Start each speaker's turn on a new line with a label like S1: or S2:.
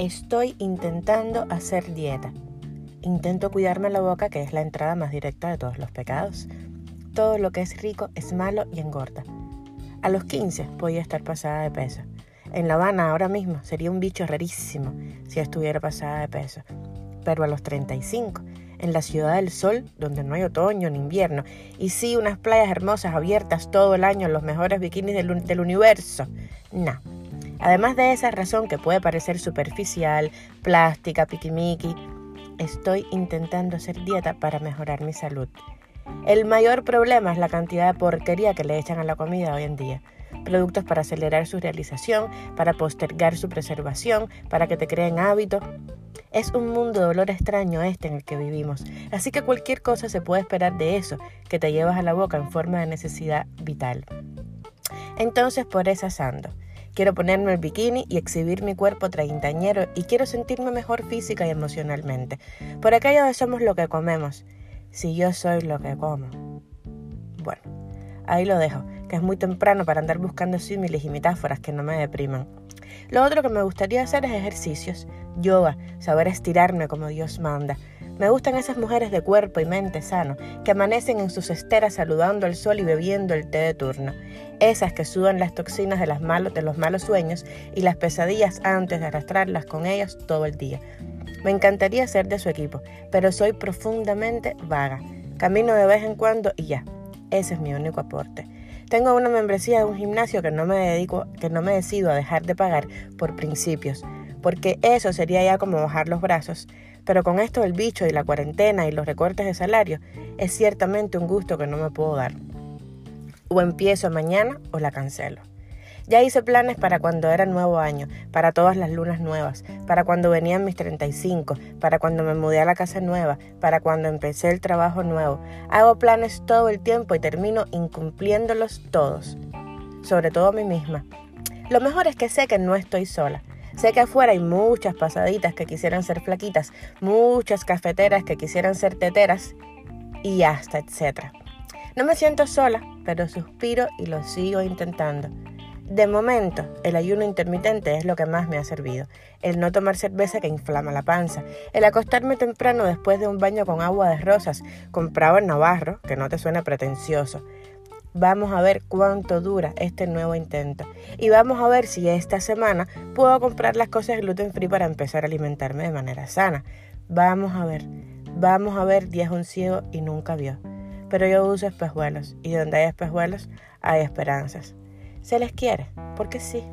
S1: Estoy intentando hacer dieta. Intento cuidarme la boca, que es la entrada más directa de todos los pecados. Todo lo que es rico es malo y engorda. A los 15 podía estar pasada de peso. En La Habana ahora mismo sería un bicho rarísimo si estuviera pasada de peso. Pero a los 35, en la ciudad del sol, donde no hay otoño ni invierno, y sí unas playas hermosas abiertas todo el año, los mejores bikinis del, del universo, no Además de esa razón que puede parecer superficial, plástica, piquimiqui, estoy intentando hacer dieta para mejorar mi salud. El mayor problema es la cantidad de porquería que le echan a la comida hoy en día. Productos para acelerar su realización, para postergar su preservación, para que te creen hábitos. Es un mundo de dolor extraño este en el que vivimos, así que cualquier cosa se puede esperar de eso que te llevas a la boca en forma de necesidad vital. Entonces por eso asando. Quiero ponerme el bikini y exhibir mi cuerpo treintañero y quiero sentirme mejor física y emocionalmente. Por aquello de somos lo que comemos. Si yo soy lo que como. Bueno, ahí lo dejo, que es muy temprano para andar buscando símiles y metáforas que no me depriman. Lo otro que me gustaría hacer es ejercicios, yoga, saber estirarme como Dios manda, me gustan esas mujeres de cuerpo y mente sano, que amanecen en sus esteras saludando al sol y bebiendo el té de turno. Esas que sudan las toxinas de, de los malos sueños y las pesadillas antes de arrastrarlas con ellas todo el día. Me encantaría ser de su equipo, pero soy profundamente vaga. Camino de vez en cuando y ya. Ese es mi único aporte. Tengo una membresía de un gimnasio que no me dedico, que no me decido a dejar de pagar por principios, porque eso sería ya como bajar los brazos. Pero con esto del bicho y la cuarentena y los recortes de salario, es ciertamente un gusto que no me puedo dar. O empiezo mañana o la cancelo. Ya hice planes para cuando era nuevo año, para todas las lunas nuevas, para cuando venían mis 35, para cuando me mudé a la casa nueva, para cuando empecé el trabajo nuevo. Hago planes todo el tiempo y termino incumpliéndolos todos, sobre todo a mí misma. Lo mejor es que sé que no estoy sola. Sé que afuera hay muchas pasaditas que quisieran ser flaquitas, muchas cafeteras que quisieran ser teteras y hasta etcétera. No me siento sola, pero suspiro y lo sigo intentando. De momento, el ayuno intermitente es lo que más me ha servido. El no tomar cerveza que inflama la panza. El acostarme temprano después de un baño con agua de rosas, comprado en Navarro, que no te suene pretencioso. Vamos a ver cuánto dura este nuevo intento. Y vamos a ver si esta semana puedo comprar las cosas gluten free para empezar a alimentarme de manera sana. Vamos a ver. Vamos a ver, es un ciego y nunca vio. Pero yo uso espejuelos y donde hay espejuelos hay esperanzas. Se les quiere, porque sí.